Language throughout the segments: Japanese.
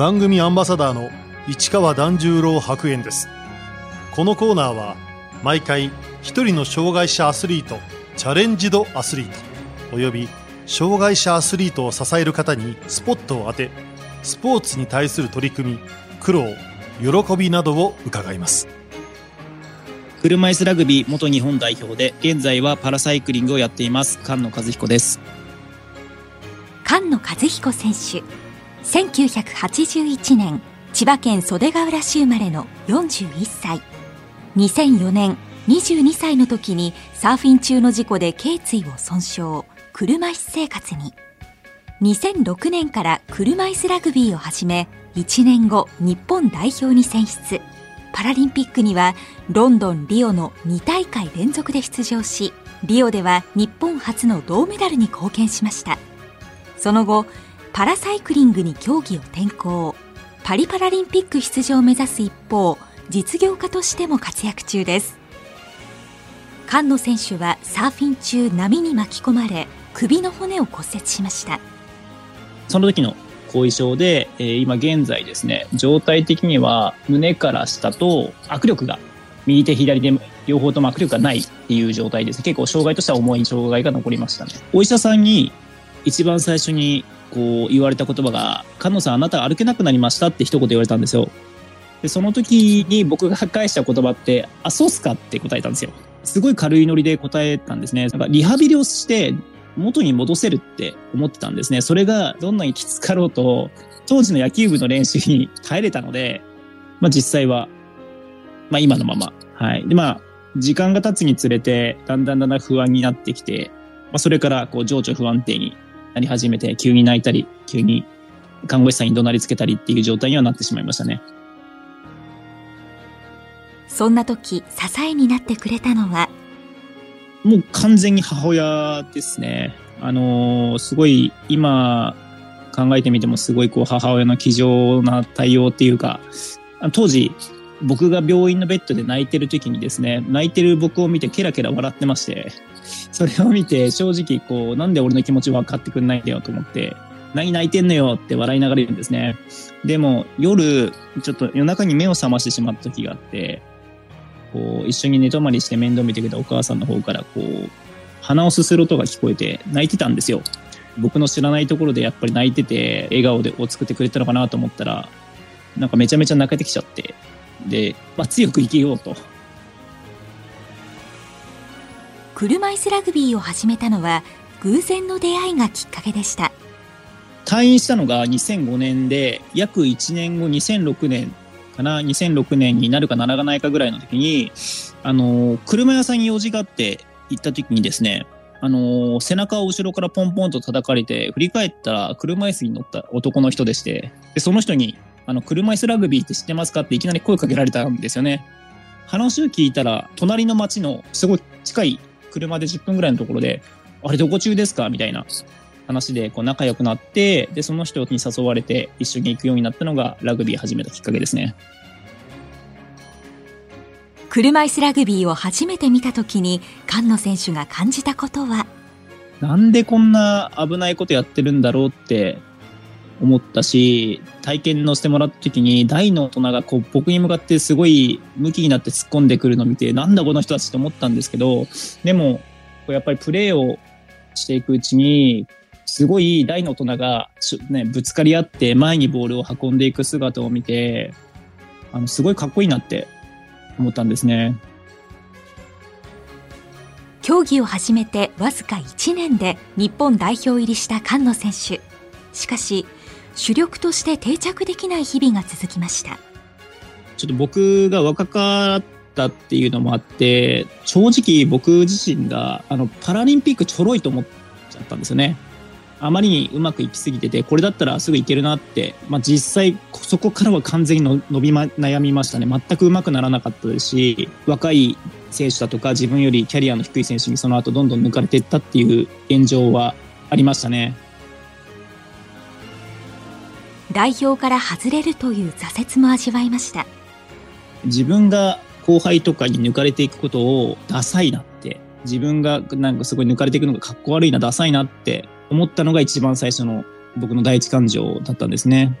番組アンバサダーの市川團十郎白猿です。このコーナーは毎回一人の障害者アスリートチャレンジドアスリートおよび障害者アスリートを支える方にスポットを当てスポーツに対する取り組み苦労喜びなどを伺います。車椅子ラグビー元日本代表で現在はパラサイクリングをやっています菅野和彦です。菅野和彦選手1981年千葉県袖ヶ浦市生まれの41歳。2004年22歳の時にサーフィン中の事故で頸椎を損傷車椅子生活に。2006年から車椅子ラグビーを始め1年後日本代表に選出。パラリンピックにはロンドン、リオの2大会連続で出場しリオでは日本初の銅メダルに貢献しました。その後パラサイクリングに競技を転向。パリパラリンピック出場を目指す一方実業家としても活躍中です。菅野選手はサーフィン中波に巻き込まれ首の骨を骨折しました。その時の後遺症で、えー、今現在ですね状態的には胸から下と握力が右手左手両方とも握力がないっていう状態です。結構障害としては重い障害が残りましたね。お医者さんに一番最初にこう言われた言葉が、菅野さんあなた歩けなくなりました？って一言言われたんですよ。で、その時に僕が返した言葉って、あ、そうっすか？って答えたんですよ。すごい軽いノリで答えたんですね。なんかリハビリをして元に戻せるって思ってたんですね。それがどんなにきつかろうと、当時の野球部の練習に耐えれたので、まあ実際は、まあ今のまま。はい。で、まあ、時間が経つにつれて、だんだんだんだん不安になってきて、まあそれからこう情緒不安定になり始めて、急に泣いたり、急に看護師さんに怒鳴りつけたりっていう状態にはなってしまいましたね。そんな時、支えになってくれたのは？もう完全に母親ですね。あのー、すごい今考えてみてもすごいこう母親の気丈な対応っていうか、当時僕が病院のベッドで泣いてる時にですね、泣いてる僕を見てケラケラ笑ってまして、それを見て正直こう、なんで俺の気持ち分かってくんないんだよと思って、何泣いてんのよって笑いながら言うんですね。でも夜、ちょっと夜中に目を覚ましてしまった時があって、こう、一緒に寝泊まりして面倒見てくれたお母さんの方からこう、鼻をすする音が聞こえて泣いてたんですよ。僕の知らないところでやっぱり泣いてて、笑顔でを作ってくれたのかなと思ったら、なんかめちゃめちゃ泣けてきちゃって、で、まあ、強く生きようと。車椅子ラグビーを始めたのは偶然の出会いがきっかけでした退院したのが2005年で約1年後2006年かな2006年になるかならないかぐらいの時にあの車屋さんに用事があって行った時にですねあの背中を後ろからポンポンと叩かれて振り返ったら車椅子に乗った男の人でしてでその人にあの、車椅子ラグビーって知ってますかっていきなり声かけられたんですよね。話を聞いたら、隣の町のすごい近い車で10分ぐらいのところで、あれどこ中ですかみたいな話でこう仲良くなって、で、その人に誘われて一緒に行くようになったのがラグビー始めたきっかけですね。車椅子ラグビーを初めて見た時に菅野選手が感じたことは？なんでこんな危ないことやってるんだろうって思ったし、体験乗せてもらった時に大の大人がこう僕に向かってすごい向きになって突っ込んでくるのを見て、なんだこの人たちと思ったんですけど、でも、やっぱりプレーをしていくうちに、すごい大の大人が、ね、ぶつかり合って前にボールを運んでいく姿を見て、あの、すごいかっこいいなって思ったんですね。競技を始めてわずか1年で日本代表入りした菅野選手。しかし、主力として定着できない日々が続きました。ちょっと僕が若かったっていうのもあって正直僕自身があのパラリンピックちょろいと思っちゃったんですよね。あまりにうまくいきすぎててこれだったらすぐいけるなって、まあ、実際そこからは完全に伸び、ま、悩みましたね。全くうまくならなかったですし若い選手だとか自分よりキャリアの低い選手にその後どんどん抜かれていったっていう現状はありましたね。代表から外れるという挫折も味わいました自分が後輩とかに抜かれていくことをダサいなって自分がなんかすごい抜かれていくのがかっこ悪いなダサいなって思ったのが一番最初の僕の第一感情だったんですね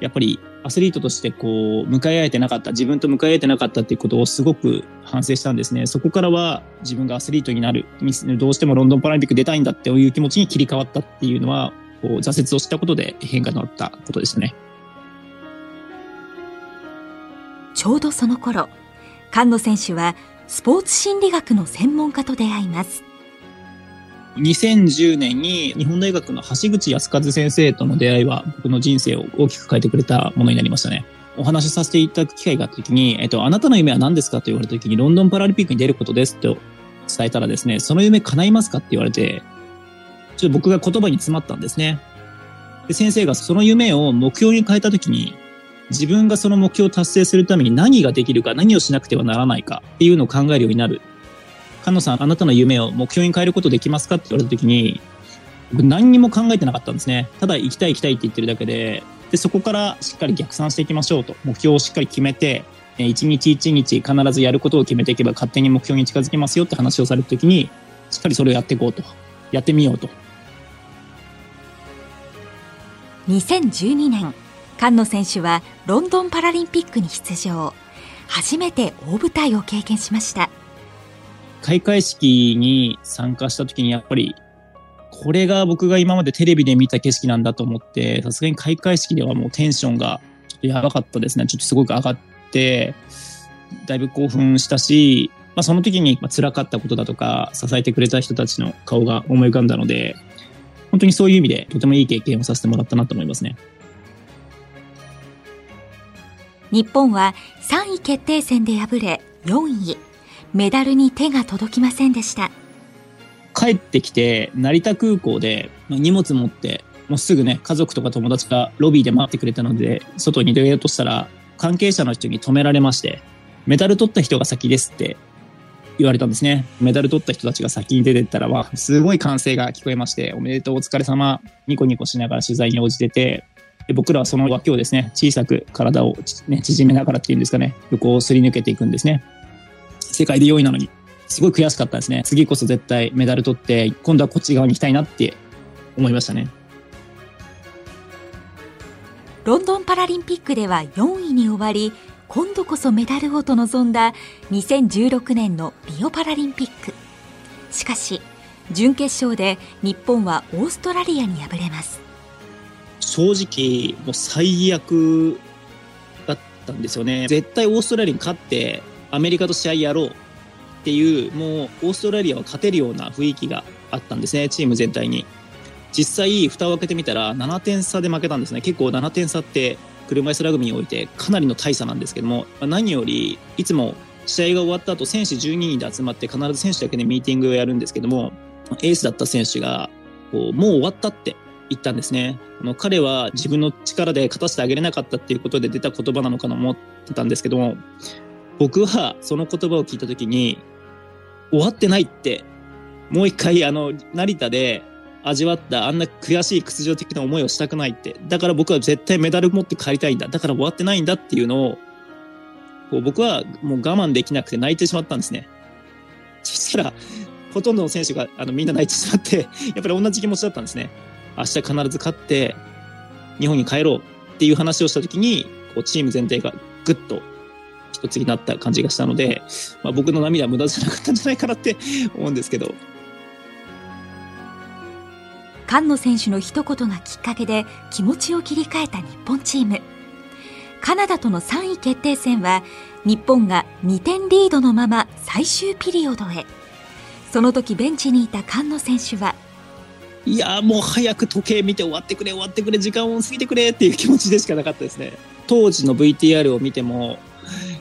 やっぱりアスリートとしてこう、向かい合えてなかった、自分と向かい合えてなかったっていうことをすごく反省したんですね。そこからは自分がアスリートになる、どうしてもロンドンパラリンピック出たいんだっていう気持ちに切り替わったっていうのは、こう挫折をしたことで変化のあったことですね。ちょうどその頃、菅野選手はスポーツ心理学の専門家と出会います。2010年に日本大学の橋口康和先生との出会いは僕の人生を大きく変えてくれたものになりましたね。お話しさせていただく機会があった時に、えっと、あなたの夢は何ですかと言われた時に、ロンドンパラリンピックに出ることですと伝えたらですね、その夢叶いますかって言われて、ちょっと僕が言葉に詰まったんですね。で、先生がその夢を目標に変えた時に、自分がその目標を達成するために何ができるか、何をしなくてはならないかっていうのを考えるようになる。菅野さん、あなたの夢を目標に変えることできますかって言われた時に、僕何にも考えてなかったんですね。ただ行きたい行きたいって言ってるだけで、で、そこからしっかり逆算していきましょうと。目標をしっかり決めて、一日一日必ずやることを決めていけば勝手に目標に近づきますよって話をされた時に、しっかりそれをやっていこうと。やってみようと。2012年、菅野選手はロンドンパラリンピックに出場。初めて大舞台を経験しました。開会式に参加した時にやっぱり、これが僕が今までテレビで見た景色なんだと思って、さすがに開会式ではもうテンションがちょっとやばかったですね。ちょっとすごく上がって、だいぶ興奮したし、まあ、その時に辛かったことだとか、支えてくれた人たちの顔が思い浮かんだので、本当にそういう意味でとてもいい経験をさせてもらったなと思いますね。日本は3位決定戦で敗れ4位。メダルに手が届きませんでした。帰ってきて、成田空港で荷物持って、もうすぐね、家族とか友達がロビーで待ってくれたので、外に出ようとしたら、関係者の人に止められまして、メダル取った人が先ですって言われたんですね。メダル取った人たちが先に出てったらは、すごい歓声が聞こえまして、おめでとうお疲れ様、ニコニコしながら取材に応じてて、で僕らはその脇をですね、小さく体を、ね、縮めながらっていうんですかね、横をすり抜けていくんですね。世界で4位なのに、すごい悔しかったですね。次こそ絶対メダル取って、今度はこっち側に行きたいなって思いましたね。ロンドンパラリンピックでは4位に終わり、今度こそメダルをと臨んだ2016年のリオパラリンピック。しかし、準決勝で日本はオーストラリアに敗れます。正直、もう最悪だったんですよね。絶対オーストラリアに勝って、アメリカと試合やろうっていう、もうオーストラリアは勝てるような雰囲気があったんですね、チーム全体に。実際、蓋を開けてみたら7点差で負けたんですね。結構7点差って車椅子ラグビーにおいてかなりの大差なんですけども、何よりいつも試合が終わった後、選手12人で集まって必ず選手だけでミーティングをやるんですけども、エースだった選手が、こうもう終わったって言ったんですね。あの彼は自分の力で勝たせてあげれなかったっていうことで出た言葉なのかなと思ってたんですけども、僕はその言葉を聞いた時に、終わってないって、もう一回あの、成田で味わったあんな悔しい屈辱的な思いをしたくないって。だから僕は絶対メダル持って帰りたいんだ。だから終わってないんだっていうのを、こう僕はもう我慢できなくて泣いてしまったんですね。そしたら、ほとんどの選手があのみんな泣いてしまって、やっぱり同じ気持ちだったんですね。明日必ず勝って、日本に帰ろうっていう話をした時に、こうチーム全体がぐっと一つになった感じがしたので、まあ、僕の涙は無駄じゃなかったんじゃないかなって思うんですけど。菅野選手の一言がきっかけで気持ちを切り替えた日本チーム。カナダとの3位決定戦は日本が2点リードのまま最終ピリオドへ。その時ベンチにいた菅野選手は、いやもう早く時計見て終わってくれ終わってくれ時間を過ぎてくれっていう気持ちでしかなかったですね当時の VTR を見ても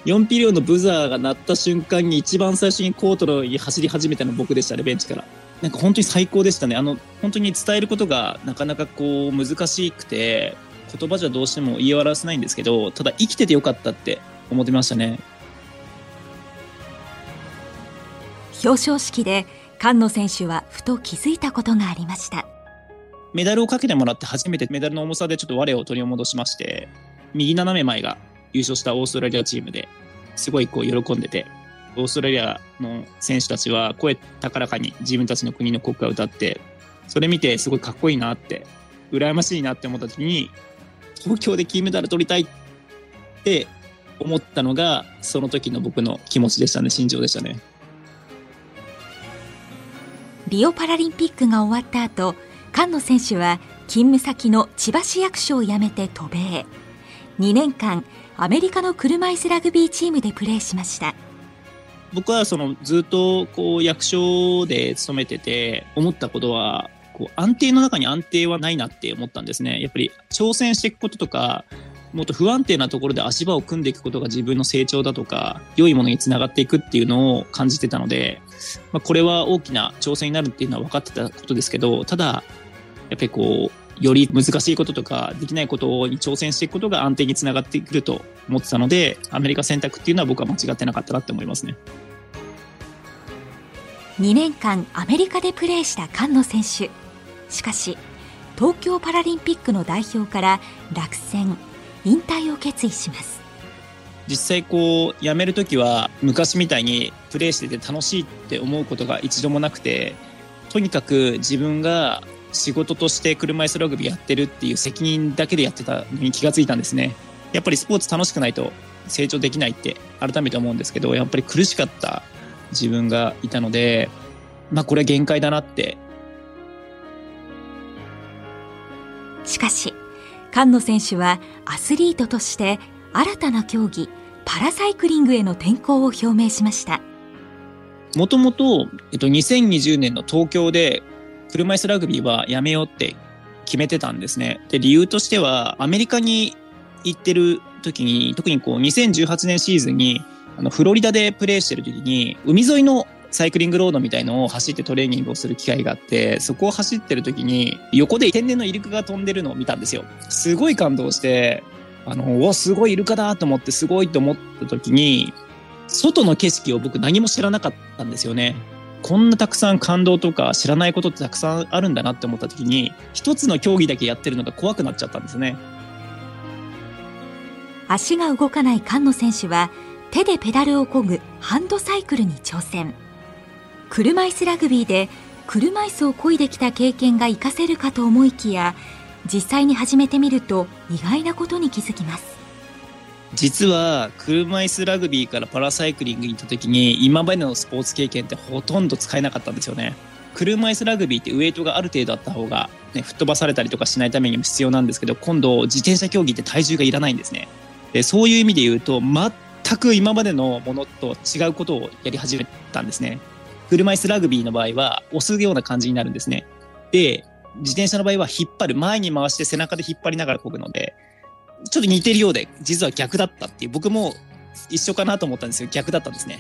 4ピリオドのブザーが鳴った瞬間に一番最初にコートに走り始めたの僕でしたね、ベンチから。なんか本当に最高でしたね。あの、本当に伝えることがなかなかこう難しくて、言葉じゃどうしても言い表せないんですけど、ただ生きててよかったって思ってましたね。表彰式で菅野選手はふと気づいたことがありました。メダルをかけてもらって初めてメダルの重さでちょっと我を取り戻しまして、右斜め前が優勝したオーストラリアチームですごいこう喜んでて、オーストラリアの選手たちは声高らかに自分たちの国の国歌を歌って、それ見てすごいかっこいいなって、羨ましいなって思った時に、東京で金メダル取りたいって思ったのが、その時の僕の気持ちでしたね、心情でしたね。リオパラリンピックが終わった後、菅野選手は勤務先の千葉市役所を辞めて渡米。2年間、アメリカの車椅子ラグビーチームでプレーしました。僕はそのずっとこう役所で勤めてて思ったことはこう安定の中に安定はないなって思ったんですね。やっぱり挑戦していくこととかもっと不安定なところで足場を組んでいくことが自分の成長だとか良いものにつながっていくっていうのを感じてたので、まあ、これは大きな挑戦になるっていうのは分かってたことですけどただやっぱりこうより難しいこととかできないことに挑戦していくことが安定につながってくると思ってたのでアメリカ選択っていうのは僕は間違ってなかったなって思いますね。2年間アメリカでプレーした菅野選手。しかし東京パラリンピックの代表から落選引退を決意します。実際こう辞める時は昔みたいにプレーしてて楽しいって思うことが一度もなくてとにかく自分が仕事として車椅子ラグビーやってるっていう責任だけでやってたのに気がついたんですね。やっぱりスポーツ楽しくないと成長できないって改めて思うんですけど、やっぱり苦しかった自分がいたので、まあこれは限界だなって。しかし、菅野選手はアスリートとして新たな競技、パラサイクリングへの転向を表明しました。もともと、えっと、2020年の東京で車椅子ラグビーはやめようって決めてたんですね。で、理由としては、アメリカに行ってる時に、特にこう2018年シーズンに、あの、フロリダでプレーしてる時に、海沿いのサイクリングロードみたいのを走ってトレーニングをする機会があって、そこを走ってる時に、横で天然のイルカが飛んでるのを見たんですよ。すごい感動して、あの、お、すごいイルカだと思って、すごいと思った時に、外の景色を僕何も知らなかったんですよね。こんなたくさん感動とか知らないことってたくさんあるんだなって思った時に一つの競技だけやってるのが怖くなっちゃったんですね。足が動かない菅野選手は手でペダルを漕ぐハンドサイクルに挑戦。車椅子ラグビーで車椅子を漕いできた経験が活かせるかと思いきや実際に始めてみると意外なことに気づきます。実は車椅子ラグビーからパラサイクリングに行った時に今までのスポーツ経験ってほとんど使えなかったんですよね。車椅子ラグビーってウエイトがある程度あった方が、ね、吹っ飛ばされたりとかしないためにも必要なんですけど今度自転車競技って体重がいらないんですね。でそういう意味で言うと全く今までのものと違うことをやり始めたんですね。車椅子ラグビーの場合は押すような感じになるんですね。で自転車の場合は引っ張る前に回して背中で引っ張りながら漕ぐのでちょっと似てるようで、実は逆だったっていう、僕も一緒かなと思ったんですけど、逆だったんですね。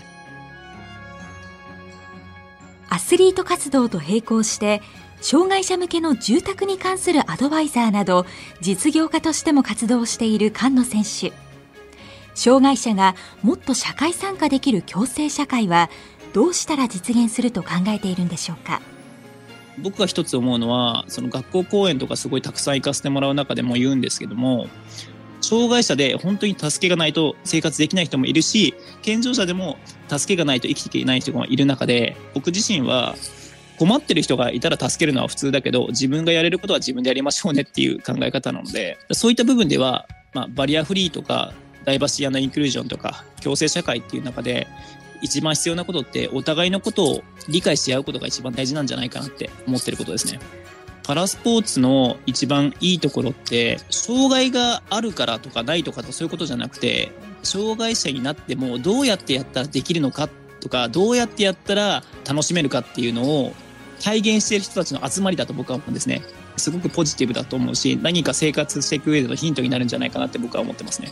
アスリート活動と並行して、障害者向けの住宅に関するアドバイザーなど、実業家としても活動している菅野選手。障害者がもっと社会参加できる共生社会は、どうしたら実現すると考えているんでしょうか？僕が一つ思うのはその学校講演とかすごいたくさん行かせてもらう中でも言うんですけども障害者で本当に助けがないと生活できない人もいるし健常者でも助けがないと生きていけない人がいる中で僕自身は困ってる人がいたら助けるのは普通だけど自分がやれることは自分でやりましょうねっていう考え方なのでそういった部分では、まあ、バリアフリーとかダイバーシティインクルージョンとか共生社会っていう中で一番必要なことってお互いのことを理解し合うことが一番大事なんじゃないかなって思ってることですね。パラスポーツの一番いいところって障害があるからとかないとかとそういうことじゃなくて障害者になってもどうやってやったらできるのかとかどうやってやったら楽しめるかっていうのを体現している人たちの集まりだと僕は思うんですね。すごくポジティブだと思うし何か生活していく上でのヒントになるんじゃないかなって僕は思ってますね。